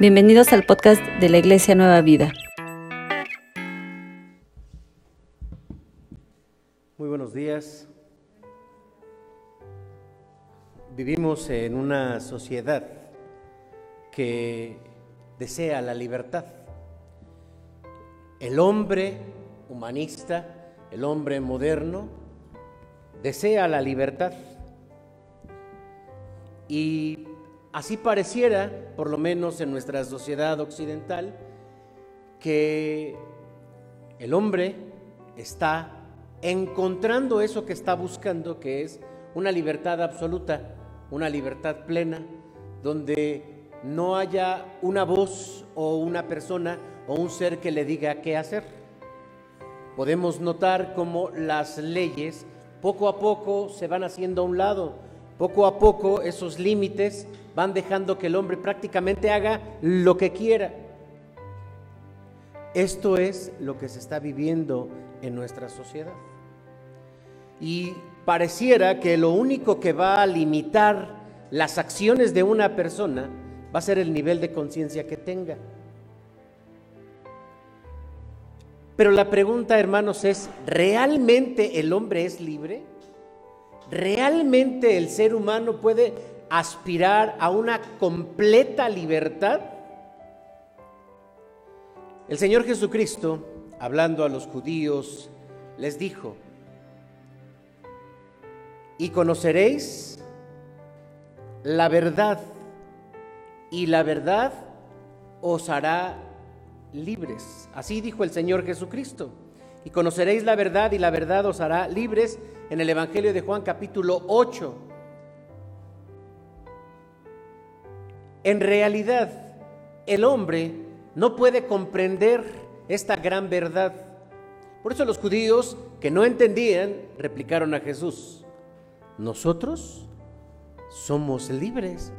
Bienvenidos al podcast de la Iglesia Nueva Vida. Muy buenos días. Vivimos en una sociedad que desea la libertad. El hombre humanista, el hombre moderno, desea la libertad. Y Así pareciera, por lo menos en nuestra sociedad occidental, que el hombre está encontrando eso que está buscando, que es una libertad absoluta, una libertad plena, donde no haya una voz o una persona o un ser que le diga qué hacer. Podemos notar cómo las leyes poco a poco se van haciendo a un lado, poco a poco esos límites van dejando que el hombre prácticamente haga lo que quiera. Esto es lo que se está viviendo en nuestra sociedad. Y pareciera que lo único que va a limitar las acciones de una persona va a ser el nivel de conciencia que tenga. Pero la pregunta, hermanos, es, ¿realmente el hombre es libre? ¿Realmente el ser humano puede aspirar a una completa libertad? El Señor Jesucristo, hablando a los judíos, les dijo, y conoceréis la verdad, y la verdad os hará libres. Así dijo el Señor Jesucristo. Y conoceréis la verdad y la verdad os hará libres en el Evangelio de Juan capítulo 8. En realidad, el hombre no puede comprender esta gran verdad. Por eso los judíos que no entendían replicaron a Jesús, nosotros somos libres,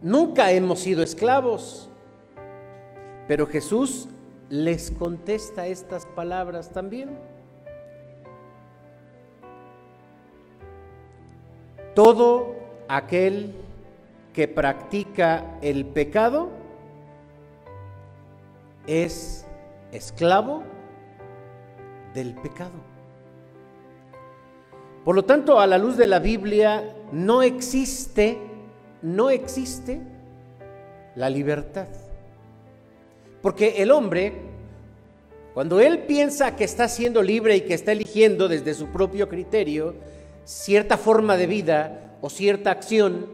nunca hemos sido esclavos. Pero Jesús les contesta estas palabras también. Todo aquel que practica el pecado es esclavo del pecado. Por lo tanto, a la luz de la Biblia no existe, no existe la libertad. Porque el hombre, cuando él piensa que está siendo libre y que está eligiendo desde su propio criterio cierta forma de vida o cierta acción,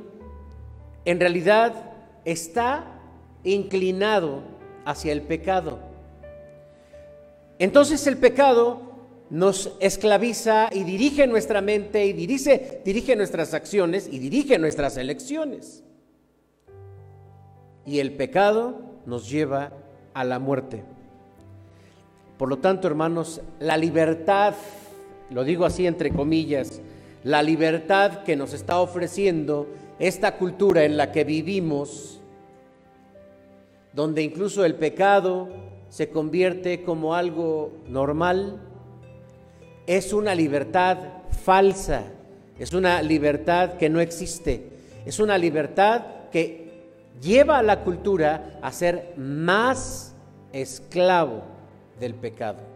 en realidad está inclinado hacia el pecado. Entonces el pecado nos esclaviza y dirige nuestra mente y dirige, dirige nuestras acciones y dirige nuestras elecciones. Y el pecado nos lleva a la muerte. Por lo tanto, hermanos, la libertad, lo digo así entre comillas, la libertad que nos está ofreciendo esta cultura en la que vivimos, donde incluso el pecado se convierte como algo normal, es una libertad falsa, es una libertad que no existe, es una libertad que lleva a la cultura a ser más esclavo del pecado.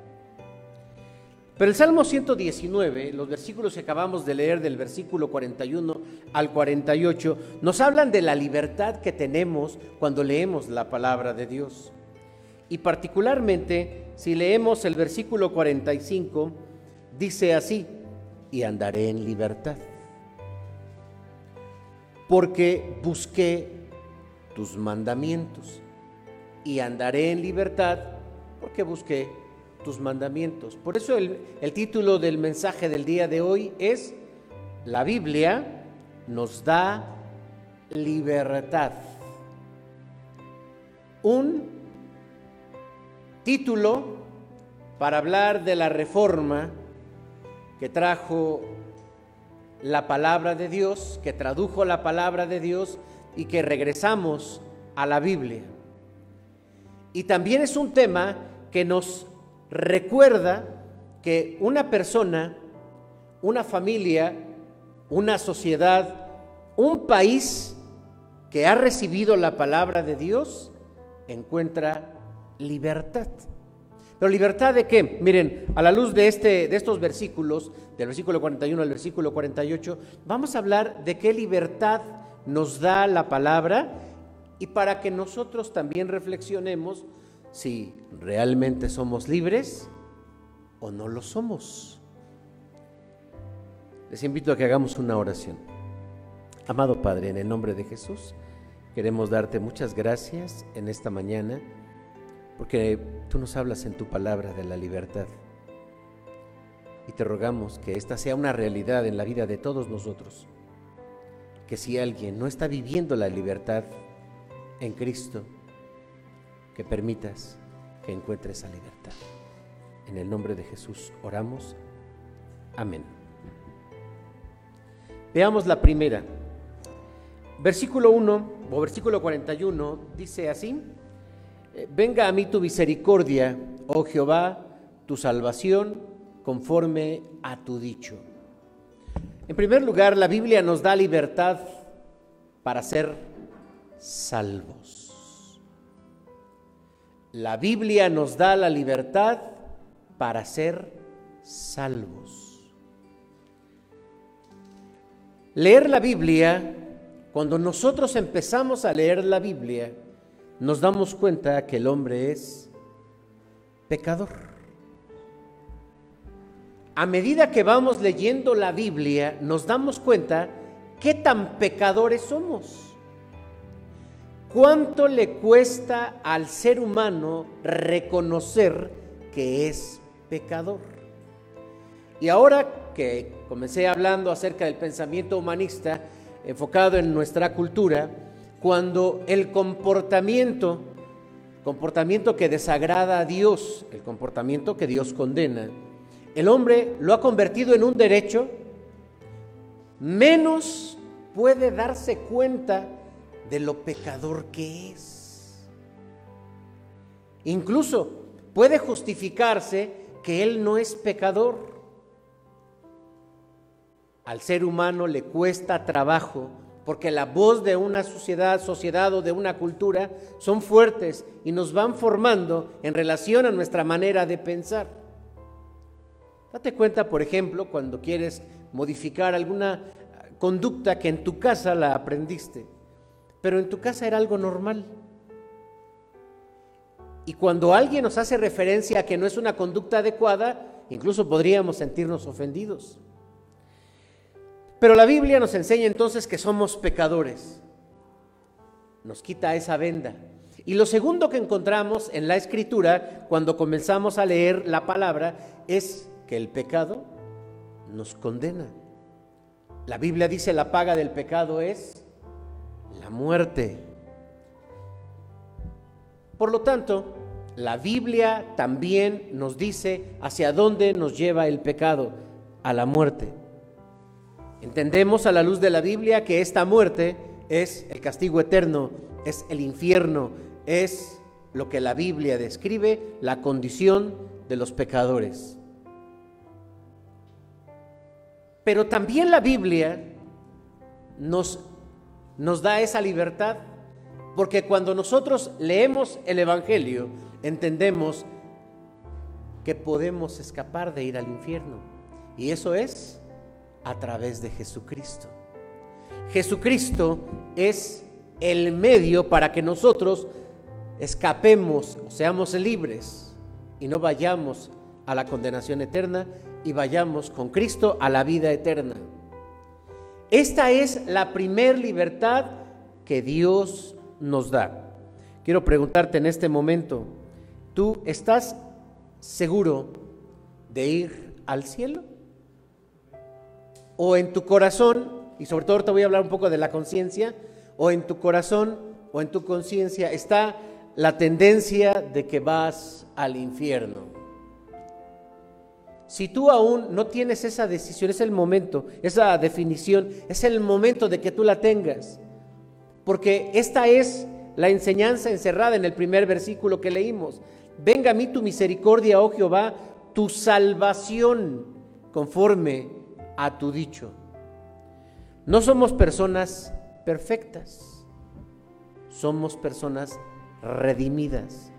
Pero el Salmo 119, los versículos que acabamos de leer del versículo 41 al 48, nos hablan de la libertad que tenemos cuando leemos la palabra de Dios. Y particularmente, si leemos el versículo 45, dice así, y andaré en libertad, porque busqué tus mandamientos, y andaré en libertad, porque busqué tus mandamientos. Por eso el, el título del mensaje del día de hoy es La Biblia nos da libertad. Un título para hablar de la reforma que trajo la palabra de Dios, que tradujo la palabra de Dios y que regresamos a la Biblia. Y también es un tema que nos recuerda que una persona, una familia, una sociedad, un país que ha recibido la palabra de Dios encuentra libertad. Pero libertad de qué? Miren, a la luz de, este, de estos versículos, del versículo 41 al versículo 48, vamos a hablar de qué libertad nos da la palabra y para que nosotros también reflexionemos si realmente somos libres o no lo somos. Les invito a que hagamos una oración. Amado Padre, en el nombre de Jesús, queremos darte muchas gracias en esta mañana porque tú nos hablas en tu palabra de la libertad. Y te rogamos que esta sea una realidad en la vida de todos nosotros. Que si alguien no está viviendo la libertad en Cristo, que permitas que encuentre esa libertad. En el nombre de Jesús oramos. Amén. Veamos la primera. Versículo 1 o versículo 41 dice así. Eh, venga a mí tu misericordia, oh Jehová, tu salvación, conforme a tu dicho. En primer lugar, la Biblia nos da libertad para ser salvos. La Biblia nos da la libertad para ser salvos. Leer la Biblia, cuando nosotros empezamos a leer la Biblia, nos damos cuenta que el hombre es pecador. A medida que vamos leyendo la Biblia, nos damos cuenta qué tan pecadores somos. ¿Cuánto le cuesta al ser humano reconocer que es pecador? Y ahora que comencé hablando acerca del pensamiento humanista enfocado en nuestra cultura, cuando el comportamiento, comportamiento que desagrada a Dios, el comportamiento que Dios condena, el hombre lo ha convertido en un derecho, menos puede darse cuenta de lo pecador que es. Incluso puede justificarse que él no es pecador. Al ser humano le cuesta trabajo porque la voz de una sociedad, sociedad o de una cultura son fuertes y nos van formando en relación a nuestra manera de pensar. Date cuenta, por ejemplo, cuando quieres modificar alguna conducta que en tu casa la aprendiste, pero en tu casa era algo normal. Y cuando alguien nos hace referencia a que no es una conducta adecuada, incluso podríamos sentirnos ofendidos. Pero la Biblia nos enseña entonces que somos pecadores. Nos quita esa venda. Y lo segundo que encontramos en la escritura, cuando comenzamos a leer la palabra, es que el pecado nos condena. La Biblia dice la paga del pecado es la muerte. Por lo tanto, la Biblia también nos dice hacia dónde nos lleva el pecado, a la muerte. Entendemos a la luz de la Biblia que esta muerte es el castigo eterno, es el infierno, es lo que la Biblia describe, la condición de los pecadores. Pero también la Biblia nos, nos da esa libertad, porque cuando nosotros leemos el Evangelio, entendemos que podemos escapar de ir al infierno. Y eso es a través de Jesucristo. Jesucristo es el medio para que nosotros escapemos seamos libres y no vayamos a la condenación eterna y vayamos con Cristo a la vida eterna. Esta es la primer libertad que Dios nos da. Quiero preguntarte en este momento, ¿tú estás seguro de ir al cielo? o en tu corazón, y sobre todo te voy a hablar un poco de la conciencia, o en tu corazón o en tu conciencia está la tendencia de que vas al infierno. Si tú aún no tienes esa decisión, es el momento, esa definición, es el momento de que tú la tengas. Porque esta es la enseñanza encerrada en el primer versículo que leímos. Venga a mí tu misericordia, oh Jehová, tu salvación, conforme a tu dicho. No somos personas perfectas. somos personas redimidas.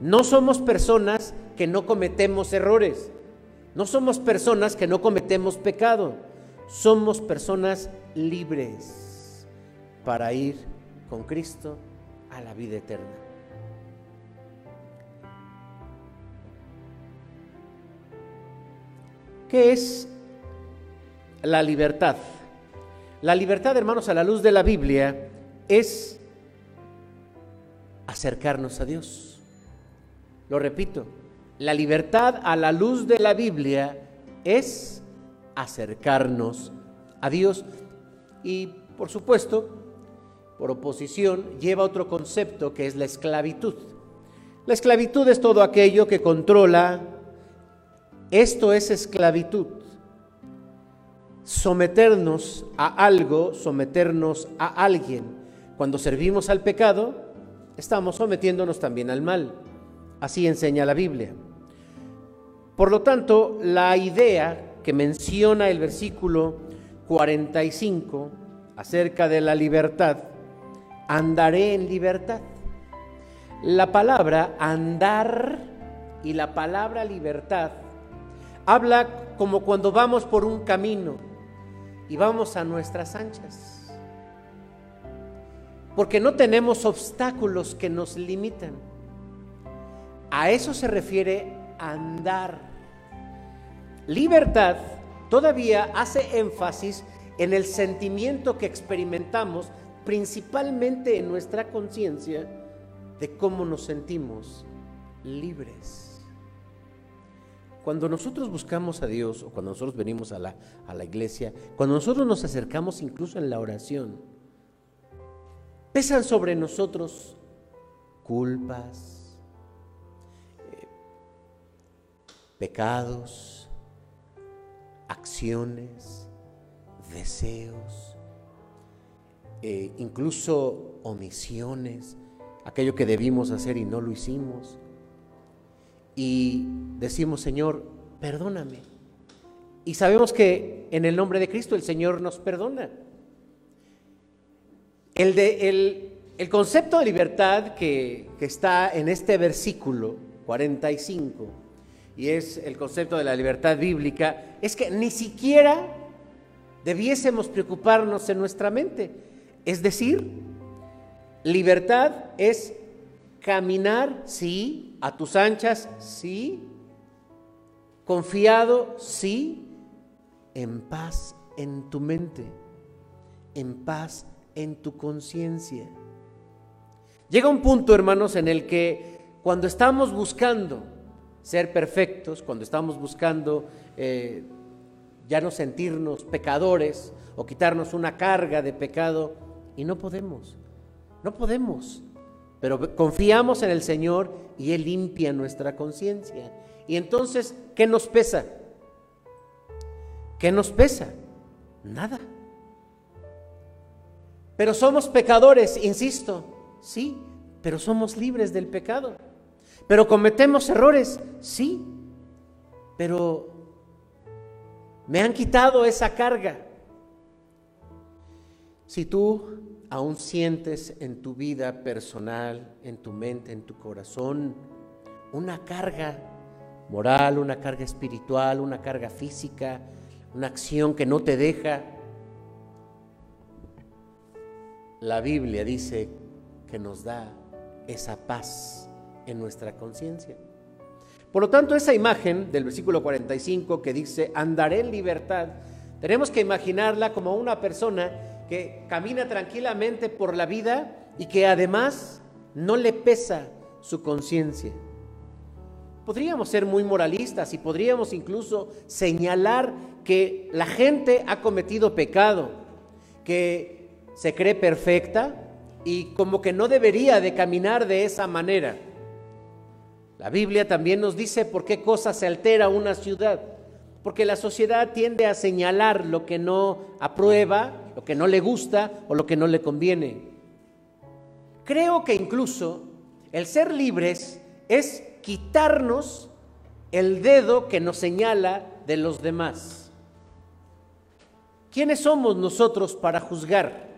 No somos personas que no cometemos errores. No somos personas que no cometemos pecado. Somos personas libres para ir con Cristo a la vida eterna. ¿Qué es la libertad? La libertad, hermanos, a la luz de la Biblia es acercarnos a Dios. Lo repito, la libertad a la luz de la Biblia es acercarnos a Dios. Y por supuesto, por oposición, lleva otro concepto que es la esclavitud. La esclavitud es todo aquello que controla. Esto es esclavitud. Someternos a algo, someternos a alguien. Cuando servimos al pecado, estamos sometiéndonos también al mal. Así enseña la Biblia. Por lo tanto, la idea que menciona el versículo 45 acerca de la libertad, andaré en libertad. La palabra andar y la palabra libertad habla como cuando vamos por un camino y vamos a nuestras anchas. Porque no tenemos obstáculos que nos limitan. A eso se refiere andar. Libertad todavía hace énfasis en el sentimiento que experimentamos principalmente en nuestra conciencia de cómo nos sentimos libres. Cuando nosotros buscamos a Dios o cuando nosotros venimos a la, a la iglesia, cuando nosotros nos acercamos incluso en la oración, pesan sobre nosotros culpas, pecados, acciones, deseos, eh, incluso omisiones, aquello que debimos hacer y no lo hicimos. Y decimos, Señor, perdóname. Y sabemos que en el nombre de Cristo el Señor nos perdona. El, de, el, concepto de libertad que está en este versículo 45 y es el concepto de la libertad bíblica, es que ni siquiera debiésemos preocuparnos en nuestra mente. Es decir, libertad es caminar, sí, a tus anchas, sí, confiado, sí, en paz en tu mente, en paz en tu conciencia. Llega un punto, hermanos, en el que cuando estamos buscando ser perfectos, cuando estamos buscando eh, ya no sentirnos pecadores o quitarnos una carga de pecado, y no podemos, no podemos. Pero confiamos en el Señor y Él limpia nuestra conciencia. Y entonces, ¿qué nos pesa? ¿Qué nos pesa? Nada. Pero somos pecadores, insisto, sí, pero somos libres del pecado. Pero cometemos errores, sí, pero me han quitado esa carga. Si tú aún sientes en tu vida personal, en tu mente, en tu corazón, una carga moral, una carga espiritual, una carga física, una acción que no te deja, la Biblia dice que nos da esa paz en nuestra conciencia. Por lo tanto, esa imagen del versículo 45 que dice, andaré en libertad, tenemos que imaginarla como una persona que camina tranquilamente por la vida y que además no le pesa su conciencia. Podríamos ser muy moralistas y podríamos incluso señalar que la gente ha cometido pecado, que se cree perfecta y como que no debería de caminar de esa manera. La Biblia también nos dice por qué cosa se altera una ciudad. Porque la sociedad tiende a señalar lo que no aprueba, lo que no le gusta o lo que no le conviene. Creo que incluso el ser libres es quitarnos el dedo que nos señala de los demás. ¿Quiénes somos nosotros para juzgar?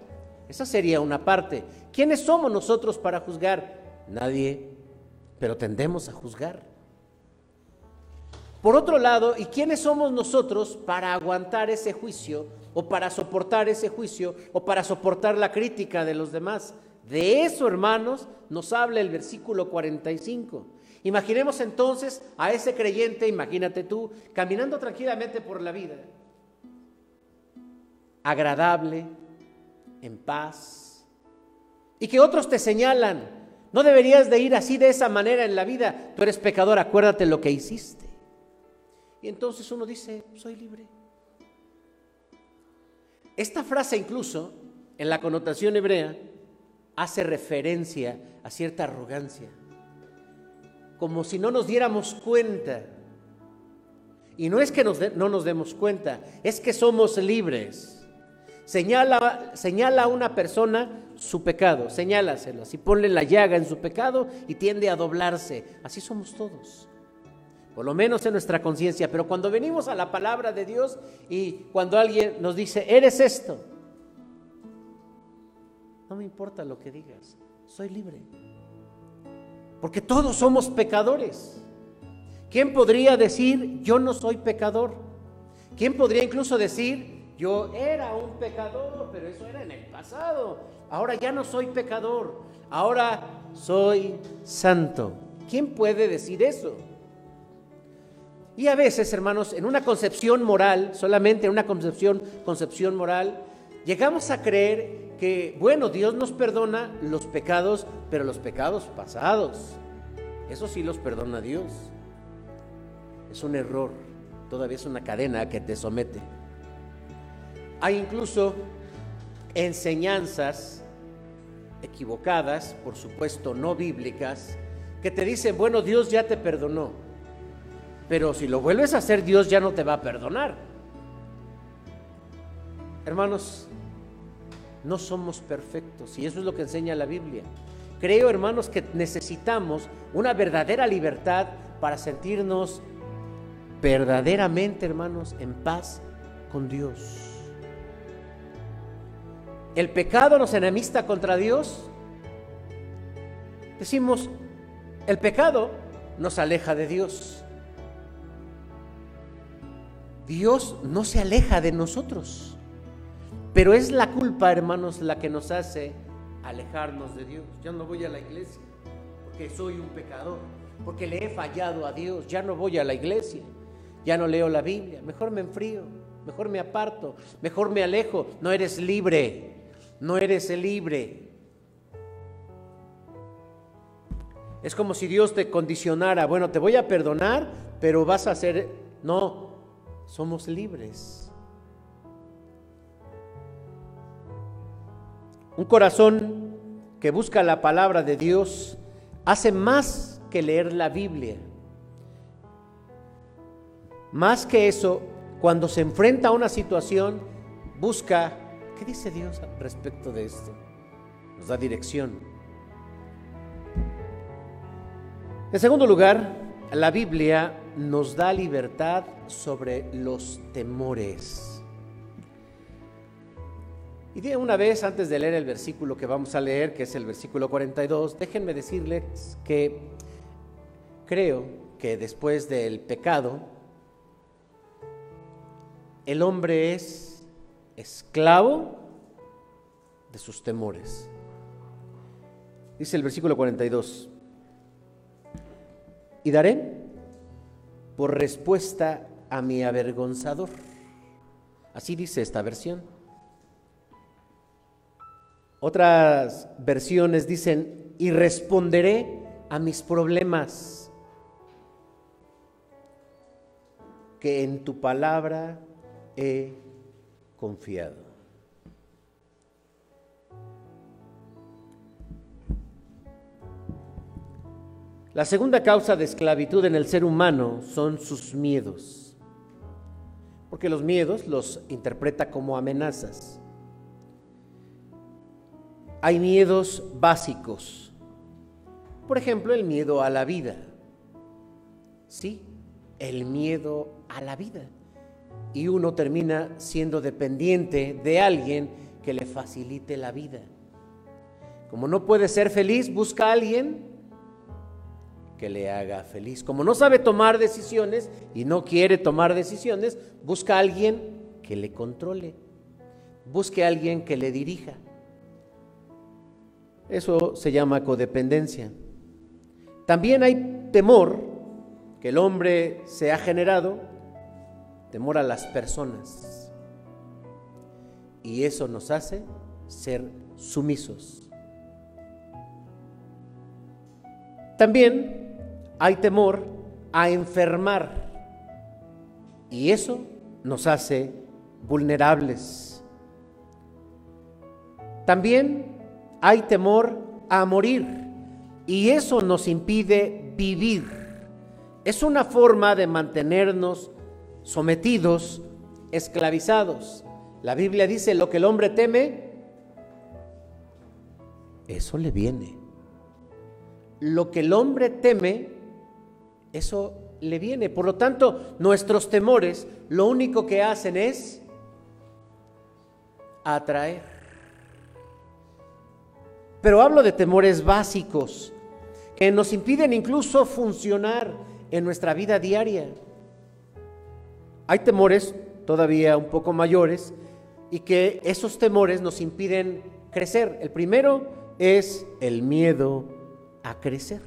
Esa sería una parte. ¿Quiénes somos nosotros para juzgar? Nadie, pero tendemos a juzgar. Por otro lado, ¿y quiénes somos nosotros para aguantar ese juicio o para soportar ese juicio o para soportar la crítica de los demás? De eso, hermanos, nos habla el versículo 45. Imaginemos entonces a ese creyente, imagínate tú, caminando tranquilamente por la vida, agradable, en paz, y que otros te señalan, no deberías de ir así de esa manera en la vida, tú eres pecador, acuérdate lo que hiciste. Y entonces uno dice, soy libre. Esta frase incluso, en la connotación hebrea, hace referencia a cierta arrogancia, como si no nos diéramos cuenta. Y no es que no nos demos cuenta, es que somos libres. Señala, señala a una persona su pecado, señálaselo, así ponle la llaga en su pecado y tiende a doblarse. Así somos todos por lo menos en nuestra conciencia, pero cuando venimos a la palabra de Dios y cuando alguien nos dice, eres esto, no me importa lo que digas, soy libre. Porque todos somos pecadores. ¿Quién podría decir, yo no soy pecador? ¿Quién podría incluso decir, yo era un pecador, pero eso era en el pasado? Ahora ya no soy pecador, ahora soy santo. ¿Quién puede decir eso? Y a veces, hermanos, en una concepción moral, solamente en una concepción, concepción moral, llegamos a creer que, bueno, Dios nos perdona los pecados, pero los pecados pasados, eso sí los perdona Dios. Es un error, todavía es una cadena que te somete. Hay incluso enseñanzas equivocadas, por supuesto no bíblicas, que te dicen, bueno, Dios ya te perdonó. Pero si lo vuelves a hacer, Dios ya no te va a perdonar. Hermanos, no somos perfectos y eso es lo que enseña la Biblia. Creo, hermanos, que necesitamos una verdadera libertad para sentirnos verdaderamente, hermanos, en paz con Dios. El pecado nos enemista contra Dios. Decimos, el pecado nos aleja de Dios. Dios no se aleja de nosotros. Pero es la culpa, hermanos, la que nos hace alejarnos de Dios. Ya no voy a la iglesia porque soy un pecador, porque le he fallado a Dios. Ya no voy a la iglesia, ya no leo la Biblia. Mejor me enfrío, mejor me aparto, mejor me alejo. No eres libre, no eres libre. Es como si Dios te condicionara, bueno, te voy a perdonar, pero vas a hacer, no, somos libres. Un corazón que busca la palabra de Dios hace más que leer la Biblia. Más que eso, cuando se enfrenta a una situación, busca, ¿qué dice Dios respecto de esto? Nos da dirección. En segundo lugar, la Biblia nos da libertad sobre los temores. Y una vez, antes de leer el versículo que vamos a leer, que es el versículo 42, déjenme decirles que creo que después del pecado, el hombre es esclavo de sus temores. Dice el versículo 42, y daré por respuesta a mi avergonzador. Así dice esta versión. Otras versiones dicen, y responderé a mis problemas, que en tu palabra he confiado. La segunda causa de esclavitud en el ser humano son sus miedos, porque los miedos los interpreta como amenazas. Hay miedos básicos, por ejemplo, el miedo a la vida. Sí, el miedo a la vida. Y uno termina siendo dependiente de alguien que le facilite la vida Como no puede ser feliz, busca a alguien que le haga feliz. Como no sabe tomar decisiones y no quiere tomar decisiones, busca a alguien que le controle. Busque a alguien que le dirija. Eso se llama codependencia. También hay temor que el hombre se ha generado, temor a las personas. Y eso nos hace ser sumisos. También hay temor a enfermar y eso nos hace vulnerables. También hay temor a morir y eso nos impide vivir. Es una forma de mantenernos sometidos, esclavizados. La Biblia dice, lo que el hombre teme, eso le viene. Lo que el hombre teme, eso le viene. Por lo tanto, nuestros temores lo único que hacen es atraer. Pero hablo de temores básicos que nos impiden incluso funcionar en nuestra vida diaria. Hay temores todavía un poco mayores y que esos temores nos impiden crecer. El primero es el miedo a crecer.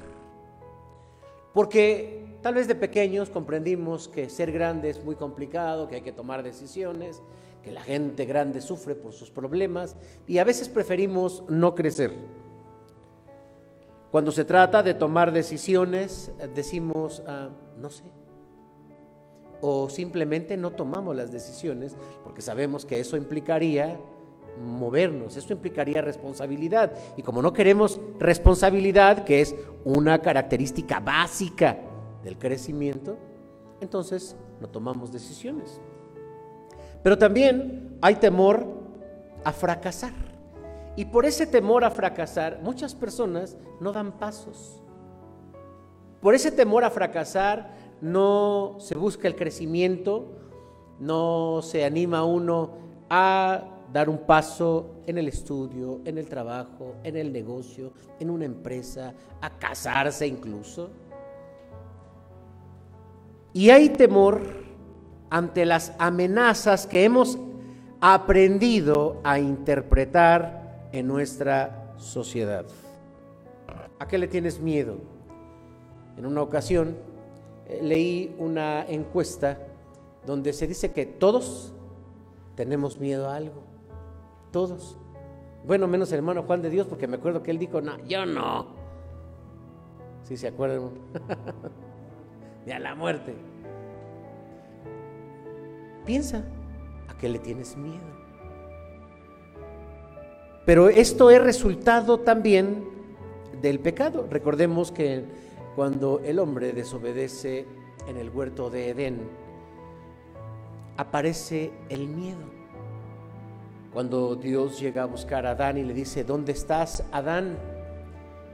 Porque tal vez de pequeños comprendimos que ser grande es muy complicado, que hay que tomar decisiones, que la gente grande sufre por sus problemas y a veces preferimos no crecer. Cuando se trata de tomar decisiones, decimos, ah, no sé. O simplemente no tomamos las decisiones porque sabemos que eso implicaría movernos. Esto implicaría responsabilidad. Y como no queremos responsabilidad, que es una característica básica del crecimiento, entonces no tomamos decisiones. Pero también hay temor a fracasar. Y por ese temor a fracasar, muchas personas no dan pasos. Por ese temor a fracasar, no se busca el crecimiento, no se anima uno a dar un paso en el estudio, en el trabajo, en el negocio, en una empresa, a casarse incluso. Y hay temor ante las amenazas que hemos aprendido a interpretar en nuestra sociedad. ¿A qué le tienes miedo? En una ocasión leí una encuesta donde se dice que todos tenemos miedo a algo. Todos. Bueno, menos el hermano Juan de Dios, porque me acuerdo que él dijo, no, yo no. Si se acuerdan? de a la muerte. Piensa, ¿a qué le tienes miedo? Pero esto es resultado también del pecado. Recordemos que cuando el hombre desobedece en el huerto de Edén, aparece el miedo. Cuando Dios llega a buscar a Adán y le dice, ¿dónde estás, Adán?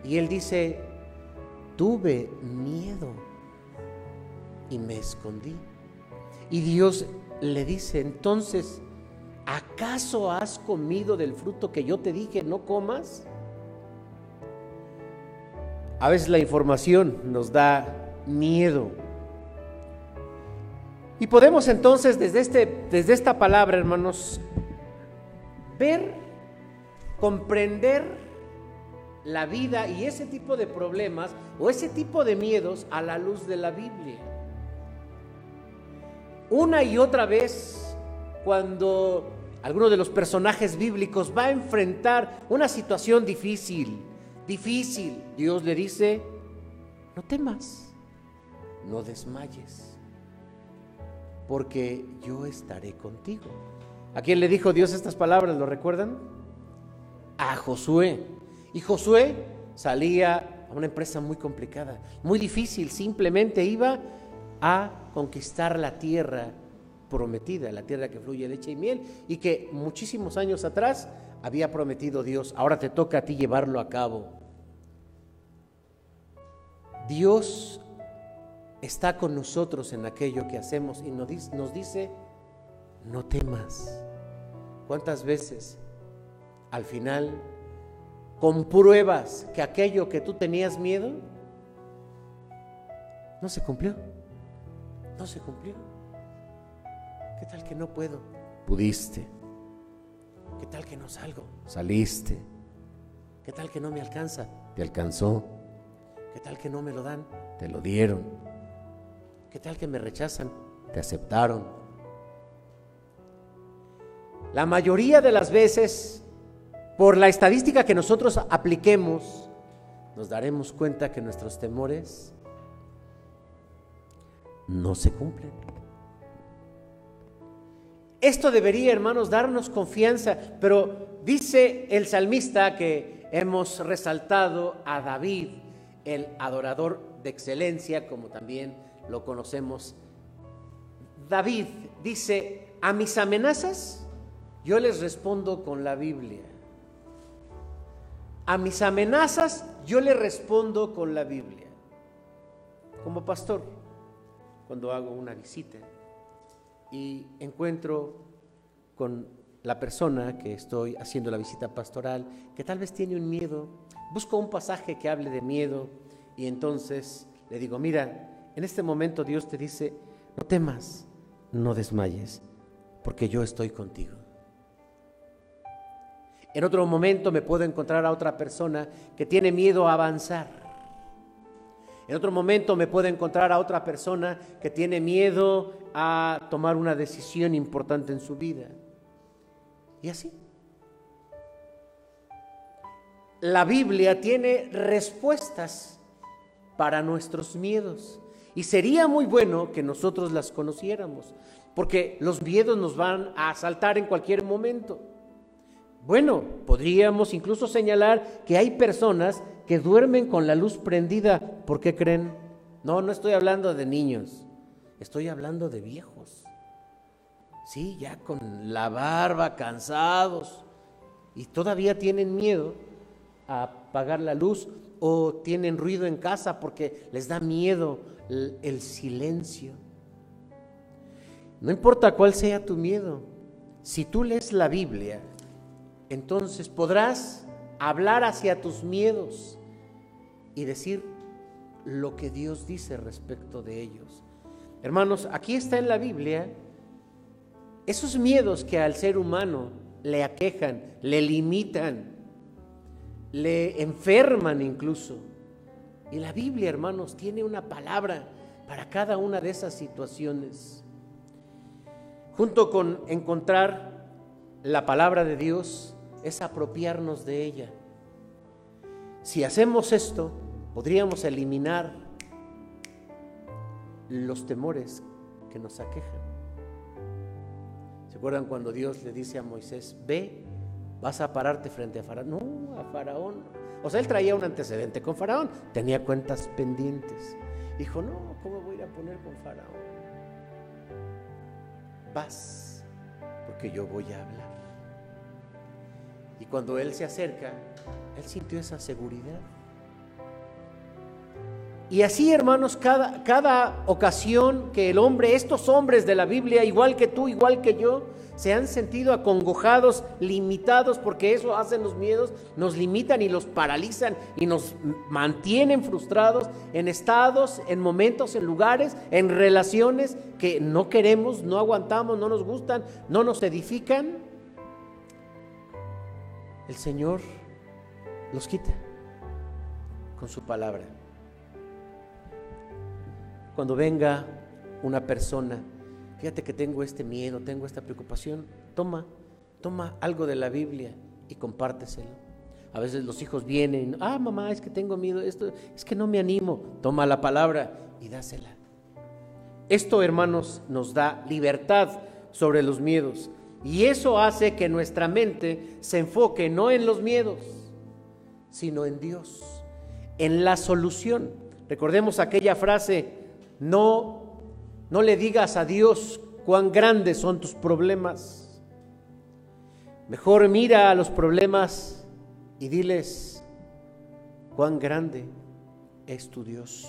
Y él dice, tuve miedo y me escondí. Y Dios le dice, entonces, ¿acaso has comido del fruto que yo te dije no comas? A veces la información nos da miedo. Y podemos entonces desde, este, desde esta palabra, hermanos, ver, comprender la vida y ese tipo de problemas o ese tipo de miedos a la luz de la Biblia. Una y otra vez, cuando alguno de los personajes bíblicos va a enfrentar una situación difícil, difícil, Dios le dice, no temas, no desmayes, porque yo estaré contigo. ¿A quién le dijo Dios estas palabras? ¿Lo recuerdan? A Josué. Y Josué salía a una empresa muy complicada, muy difícil, simplemente iba a conquistar la tierra prometida, la tierra que fluye leche y miel, y que muchísimos años atrás había prometido Dios. Ahora te toca a ti llevarlo a cabo. Dios está con nosotros en aquello que hacemos y nos dice, no temas. ¿Cuántas veces al final compruebas que aquello que tú tenías miedo no se cumplió. No se cumplió. ¿Qué tal que no puedo? Pudiste. ¿Qué tal que no salgo? Saliste. ¿Qué tal que no me alcanza? Te alcanzó. ¿Qué tal que no me lo dan? Te lo dieron. ¿Qué tal que me rechazan? Te aceptaron. La mayoría de las veces, por la estadística que nosotros apliquemos, nos daremos cuenta que nuestros temores no se cumplen. Esto debería, hermanos, darnos confianza, pero dice el salmista que hemos resaltado a David, el adorador de excelencia, como también lo conocemos. David dice, a mis amenazas yo les respondo con la Biblia. A mis amenazas yo les respondo con la Biblia. Como pastor, cuando hago una visita y encuentro con la persona que estoy haciendo la visita pastoral, que tal vez tiene un miedo, busco un pasaje que hable de miedo y entonces le digo, mira, en este momento Dios te dice, no temas, no desmayes, porque yo estoy contigo. En otro momento me puedo encontrar a otra persona que tiene miedo a avanzar. En otro momento me puedo encontrar a otra persona que tiene miedo a tomar una decisión importante en su vida. Y así. La Biblia tiene respuestas para nuestros miedos. Y sería muy bueno que nosotros las conociéramos, porque los miedos nos van a asaltar en cualquier momento. Bueno, podríamos incluso señalar que hay personas que duermen con la luz prendida. ¿Por qué creen? No, no estoy hablando de niños, estoy hablando de viejos. Sí, ya con la barba, cansados, y todavía tienen miedo a apagar la luz o tienen ruido en casa porque les da miedo el, el silencio. No importa cuál sea tu miedo, si tú lees la Biblia, entonces podrás hablar hacia tus miedos y decir lo que Dios dice respecto de ellos. Hermanos, aquí está en la Biblia esos miedos que al ser humano le aquejan, le limitan, le enferman incluso. Y la Biblia, hermanos, tiene una palabra para cada una de esas situaciones. Junto con encontrar la palabra de Dios, es apropiarnos de ella. Si hacemos esto, podríamos eliminar los temores que nos aquejan. ¿Se acuerdan cuando Dios le dice a Moisés, ve, vas a pararte frente a Faraón? No, a Faraón. O sea, él traía un antecedente con Faraón, tenía cuentas pendientes. Dijo, no, ¿cómo voy a ir a poner con Faraón? Vas, porque yo voy a hablar. Y cuando él se acerca, él sintió esa seguridad. Y así, hermanos, cada, cada ocasión que el hombre, estos hombres de la Biblia, igual que tú, igual que yo, se han sentido acongojados, limitados, porque eso hacen los miedos, nos limitan y los paralizan y nos mantienen frustrados en estados, en momentos, en lugares, en relaciones que no queremos, no aguantamos, no nos gustan, no nos edifican. El Señor los quita con su palabra. Cuando venga una persona, fíjate que tengo este miedo, tengo esta preocupación, toma, toma algo de la Biblia y compárteselo. A veces los hijos vienen, ah, mamá, es que tengo miedo, esto, es que no me animo. Toma la palabra y dásela. Esto, hermanos, nos da libertad sobre los miedos. Y eso hace que nuestra mente se enfoque no en los miedos, sino en Dios, en la solución. Recordemos aquella frase, no, no le digas a Dios cuán grandes son tus problemas. Mejor mira a los problemas y diles cuán grande es tu Dios.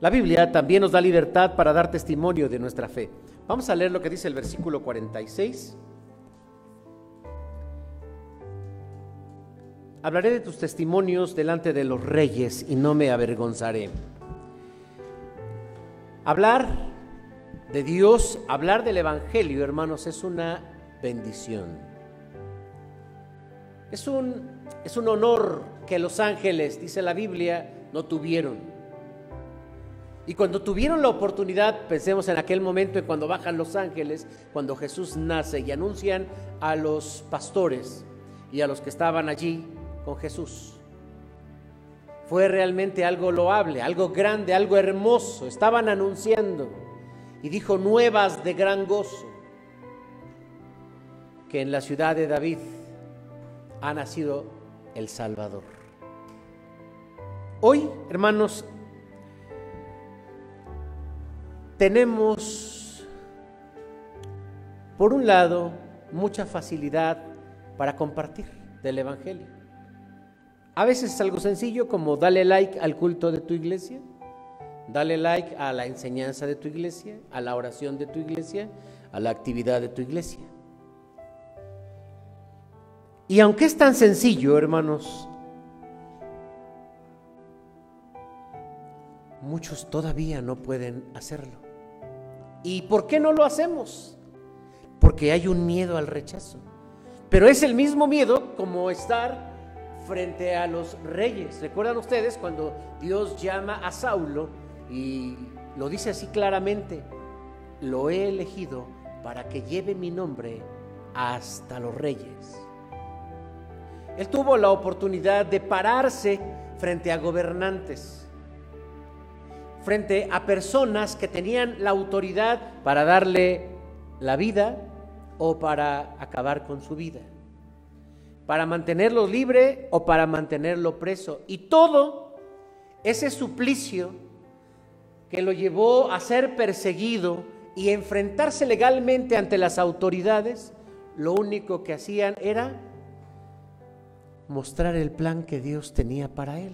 La Biblia también nos da libertad para dar testimonio de nuestra fe. Vamos a leer lo que dice el versículo 46. Hablaré de tus testimonios delante de los reyes y no me avergonzaré. Hablar de Dios, hablar del Evangelio, hermanos, es una bendición. Es un, es un honor que los ángeles, dice la Biblia, no tuvieron. Y cuando tuvieron la oportunidad, pensemos en aquel momento en cuando bajan los ángeles, cuando Jesús nace y anuncian a los pastores y a los que estaban allí con Jesús. Fue realmente algo loable, algo grande, algo hermoso. Estaban anunciando y dijo nuevas de gran gozo que en la ciudad de David ha nacido el Salvador. Hoy, hermanos, tenemos, por un lado, mucha facilidad para compartir del Evangelio. A veces es algo sencillo como dale like al culto de tu iglesia, dale like a la enseñanza de tu iglesia, a la oración de tu iglesia, a la actividad de tu iglesia. Y aunque es tan sencillo, hermanos, muchos todavía no pueden hacerlo. ¿Y por qué no lo hacemos? Porque hay un miedo al rechazo. Pero es el mismo miedo como estar frente a los reyes. ¿Recuerdan ustedes cuando Dios llama a Saulo y lo dice así claramente? Lo he elegido para que lleve mi nombre hasta los reyes. Él tuvo la oportunidad de pararse frente a gobernantes, frente a personas que tenían la autoridad para darle la vida o para acabar con su vida, para mantenerlo libre o para mantenerlo preso. Y todo ese suplicio que lo llevó a ser perseguido y enfrentarse legalmente ante las autoridades, lo único que hacían era mostrar el plan que Dios tenía para él.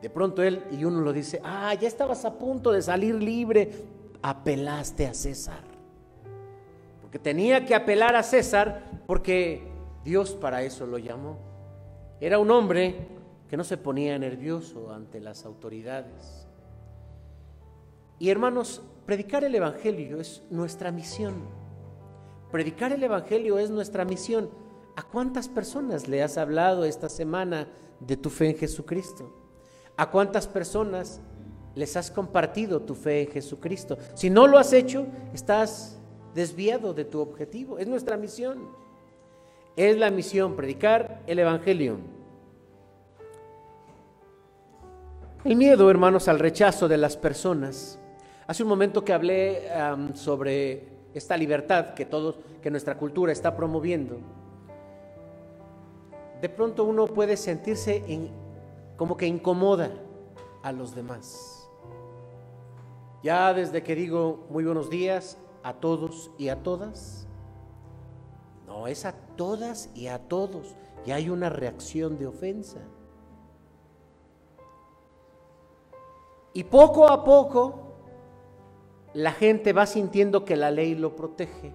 De pronto él y uno lo dice, ah, ya estabas a punto de salir libre, apelaste a César. Porque tenía que apelar a César porque Dios para eso lo llamó. Era un hombre que no se ponía nervioso ante las autoridades. Y hermanos, predicar el Evangelio es nuestra misión. Predicar el Evangelio es nuestra misión. ¿A cuántas personas le has hablado esta semana de tu fe en Jesucristo? ¿A cuántas personas les has compartido tu fe en Jesucristo? Si no lo has hecho, estás desviado de tu objetivo. Es nuestra misión. Es la misión, predicar el Evangelio. El miedo, hermanos, al rechazo de las personas. Hace un momento que hablé sobre esta libertad que todos, que nuestra cultura está promoviendo de pronto uno puede sentirse como que incomoda a los demás. Ya desde que digo muy buenos días a todos y a todas, no, es a todas y a todos. Y hay una reacción de ofensa. Y poco a poco la gente va sintiendo que la ley lo protege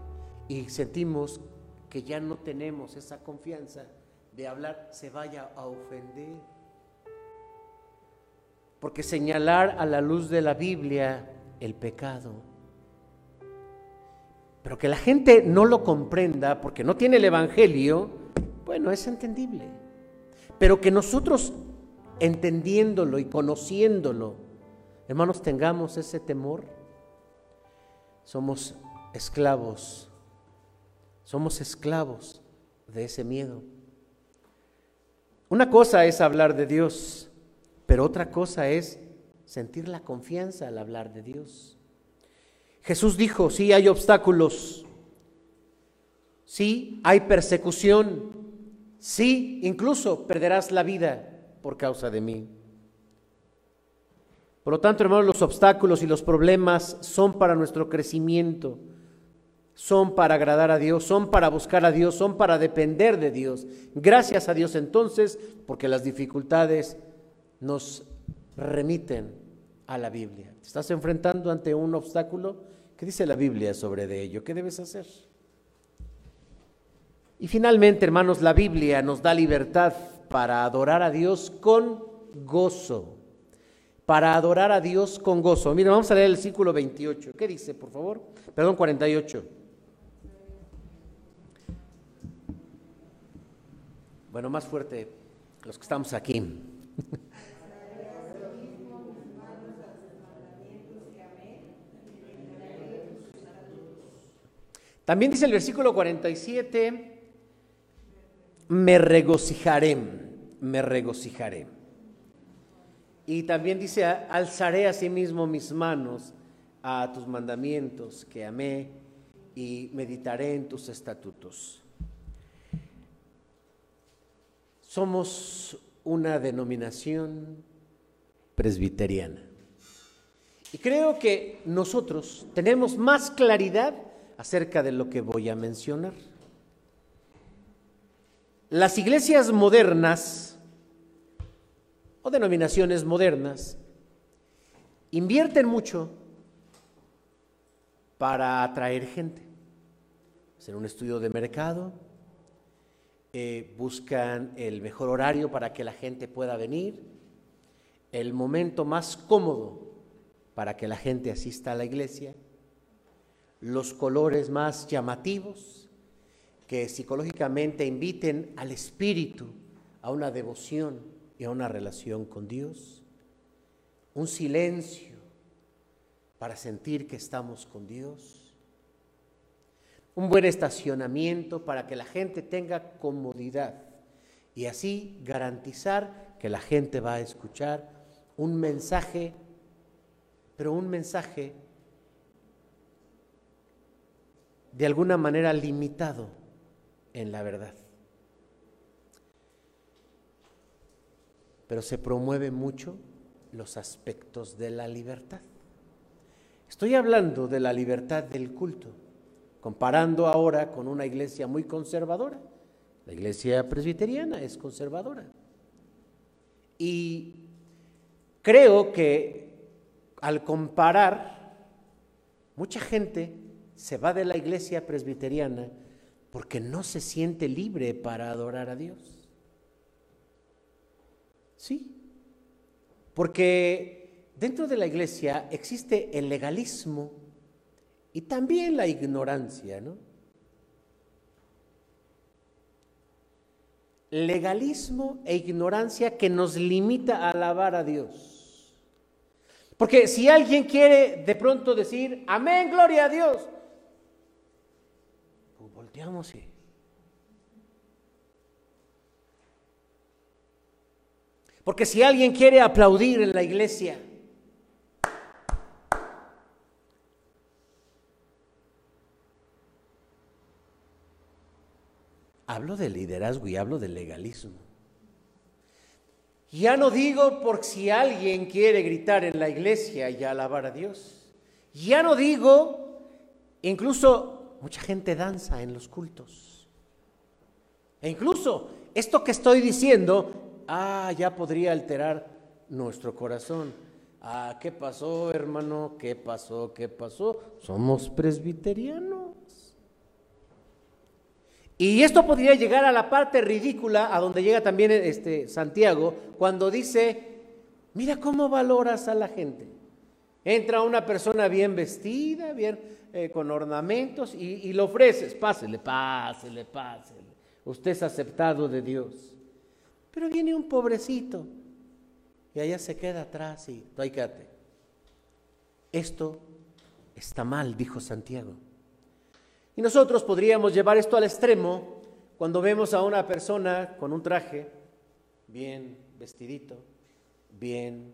y sentimos que ya no tenemos esa confianza de hablar se vaya a ofender. Porque señalar a la luz de la Biblia el pecado, pero que la gente no lo comprenda porque no tiene el Evangelio, bueno, es entendible. Pero que nosotros, entendiéndolo y conociéndolo, hermanos, tengamos ese temor, somos esclavos, somos esclavos de ese miedo. Una cosa es hablar de Dios, pero otra cosa es sentir la confianza al hablar de Dios. Jesús dijo, sí hay obstáculos, sí hay persecución, sí incluso perderás la vida por causa de mí. Por lo tanto, hermanos, los obstáculos y los problemas son para nuestro crecimiento son para agradar a Dios, son para buscar a Dios, son para depender de Dios. Gracias a Dios entonces, porque las dificultades nos remiten a la Biblia. ¿Te estás enfrentando ante un obstáculo? ¿Qué dice la Biblia sobre de ello? ¿Qué debes hacer? Y finalmente, hermanos, la Biblia nos da libertad para adorar a Dios con gozo. Para adorar a Dios con gozo. Miren, vamos a leer el versículo 28. ¿Qué dice, por favor? Perdón, 48. Bueno, más fuerte los que estamos aquí. También dice el versículo 47, me regocijaré, me regocijaré. Y también dice, alzaré a sí mismo mis manos a tus mandamientos que amé y meditaré en tus estatutos. Somos una denominación presbiteriana. Y creo que nosotros tenemos más claridad acerca de lo que voy a mencionar. Las iglesias modernas o denominaciones modernas invierten mucho para atraer gente. Hacer un estudio de mercado, eh, buscan el mejor horario para que la gente pueda venir, el momento más cómodo para que la gente asista a la iglesia, los colores más llamativos que psicológicamente inviten al espíritu a una devoción y a una relación con Dios, un silencio para sentir que estamos con Dios. Un buen estacionamiento para que la gente tenga comodidad y así garantizar que la gente va a escuchar un mensaje, pero un mensaje de alguna manera limitado en la verdad. Pero se promueve mucho los aspectos de la libertad. Estoy hablando de la libertad del culto comparando ahora con una iglesia muy conservadora. La iglesia presbiteriana es conservadora. Y creo que al comparar, mucha gente se va de la iglesia presbiteriana porque no se siente libre para adorar a Dios. Sí, porque dentro de la iglesia existe el legalismo y también la ignorancia, ¿no? Legalismo e ignorancia que nos limita a alabar a Dios. Porque si alguien quiere de pronto decir, amén, gloria a Dios, volteamos y... Porque si alguien quiere aplaudir en la iglesia, Hablo de liderazgo y hablo de legalismo. Ya no digo por si alguien quiere gritar en la iglesia y alabar a Dios. Ya no digo, incluso mucha gente danza en los cultos. E incluso esto que estoy diciendo, ah, ya podría alterar nuestro corazón. Ah, ¿qué pasó, hermano? ¿Qué pasó? ¿Qué pasó? Somos presbiterianos. Y esto podría llegar a la parte ridícula, a donde llega también este Santiago, cuando dice, mira cómo valoras a la gente. Entra una persona bien vestida, bien eh, con ornamentos, y, le ofreces, pásele, pásele, pásele. Usted es aceptado de Dios. Pero viene un pobrecito y allá se queda atrás y hay quédate. Esto está mal, dijo Santiago. Y nosotros podríamos llevar esto al extremo cuando vemos a una persona con un traje bien vestidito, bien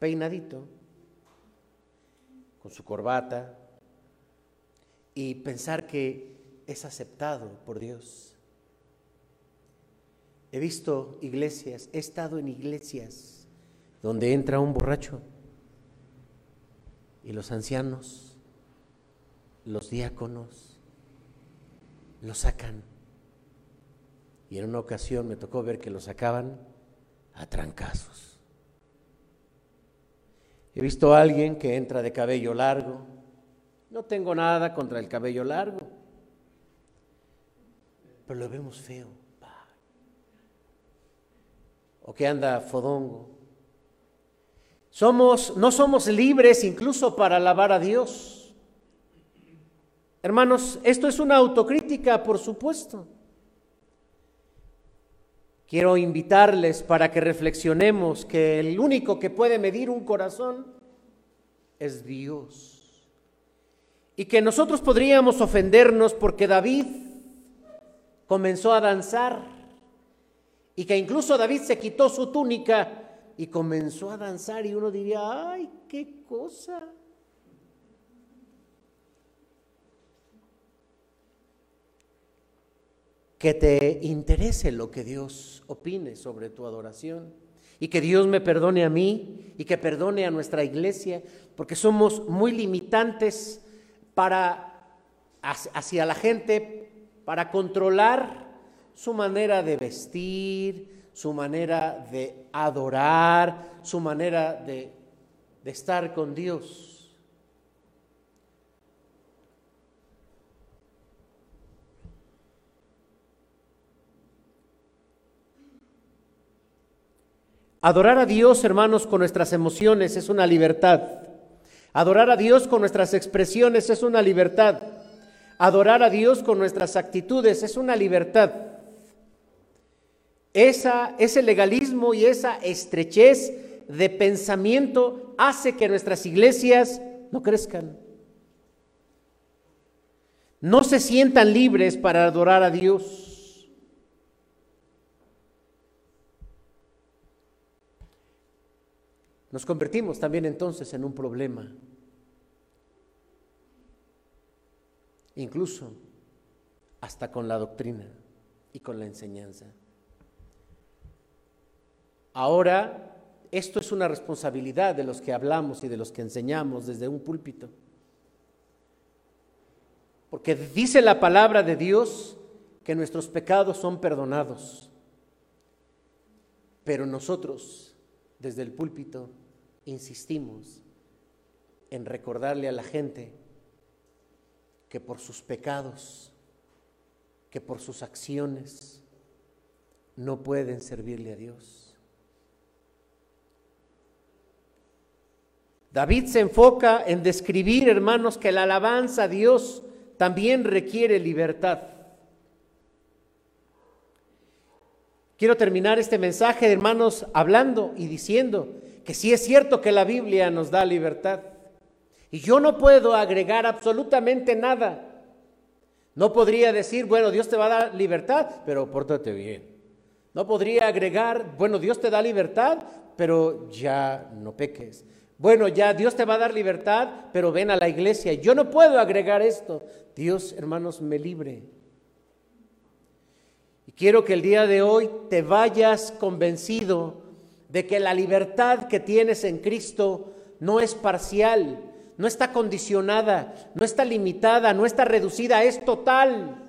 peinadito, con su corbata, y pensar que es aceptado por Dios. He visto iglesias, he estado en iglesias donde entra un borracho y los ancianos los diáconos lo sacan. Y en una ocasión me tocó ver que lo sacaban a trancazos. He visto a alguien que entra de cabello largo. No tengo nada contra el cabello largo. pero lo vemos feo. O que anda fodongo. Somos, no somos libres incluso para alabar a Dios. Hermanos, esto es una autocrítica, por supuesto. Quiero invitarles para que reflexionemos que el único que puede medir un corazón es Dios. Y que nosotros podríamos ofendernos porque David comenzó a danzar y que incluso David se quitó su túnica y comenzó a danzar y uno diría, ay, qué cosa. Que te interese lo que Dios opine sobre tu adoración y que Dios me perdone a mí y que perdone a nuestra iglesia, porque somos muy limitantes para hacia la gente para controlar su manera de vestir, su manera de adorar, su manera de, de estar con Dios. Adorar a Dios, hermanos, con nuestras emociones es una libertad. Adorar a Dios con nuestras expresiones es una libertad. Adorar a Dios con nuestras actitudes es una libertad. Esa, ese legalismo y esa estrechez de pensamiento hace que nuestras iglesias no crezcan. No se sientan libres para adorar a Dios. Nos convertimos también entonces en un problema. Incluso hasta con la doctrina y con la enseñanza. Ahora, esto es una responsabilidad de los que hablamos y de los que enseñamos desde un púlpito. Porque dice la palabra de Dios que nuestros pecados son perdonados. Pero nosotros, desde el púlpito, insistimos en recordarle a la gente que por sus pecados, que por sus acciones, no pueden servirle a Dios. David se enfoca en describir, hermanos, que la alabanza a Dios también requiere libertad. Quiero terminar este mensaje, hermanos, hablando y diciendo que sí es cierto que la Biblia nos da libertad. Y yo no puedo agregar absolutamente nada. No podría decir, bueno, Dios te va a dar libertad, pero pórtate bien. No podría agregar, bueno, Dios te da libertad, pero ya no peques. Bueno, ya Dios te va a dar libertad, pero ven a la iglesia. Yo no puedo agregar esto. Dios, hermanos, me libre. Y quiero que el día de hoy te vayas convencido de que la libertad que tienes en Cristo no es parcial, no está condicionada, no está limitada, no está reducida, es total.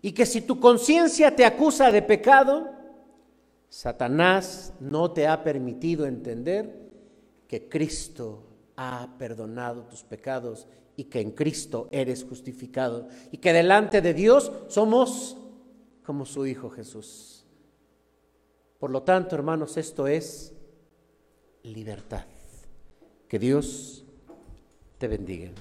Y que si tu conciencia te acusa de pecado, Satanás no te ha permitido entender que Cristo ha perdonado tus pecados y que en Cristo eres justificado y que delante de Dios somos como su Hijo Jesús. Por lo tanto, hermanos, esto es libertad. Que Dios te bendiga.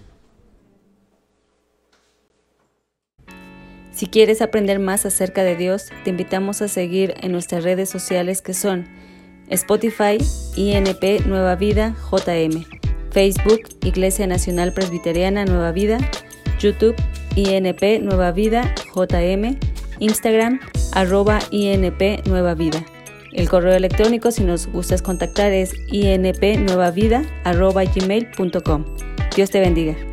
Si quieres aprender más acerca de Dios, te invitamos a seguir en nuestras redes sociales que son Spotify, INP Nueva Vida, JM, Facebook, Iglesia Nacional Presbiteriana Nueva Vida, YouTube, INP Nueva Vida, JM, Instagram, arroba INP Nueva Vida. El correo electrónico, si nos gustas contactar, es inpnuevavida.gmail.com. Dios te bendiga.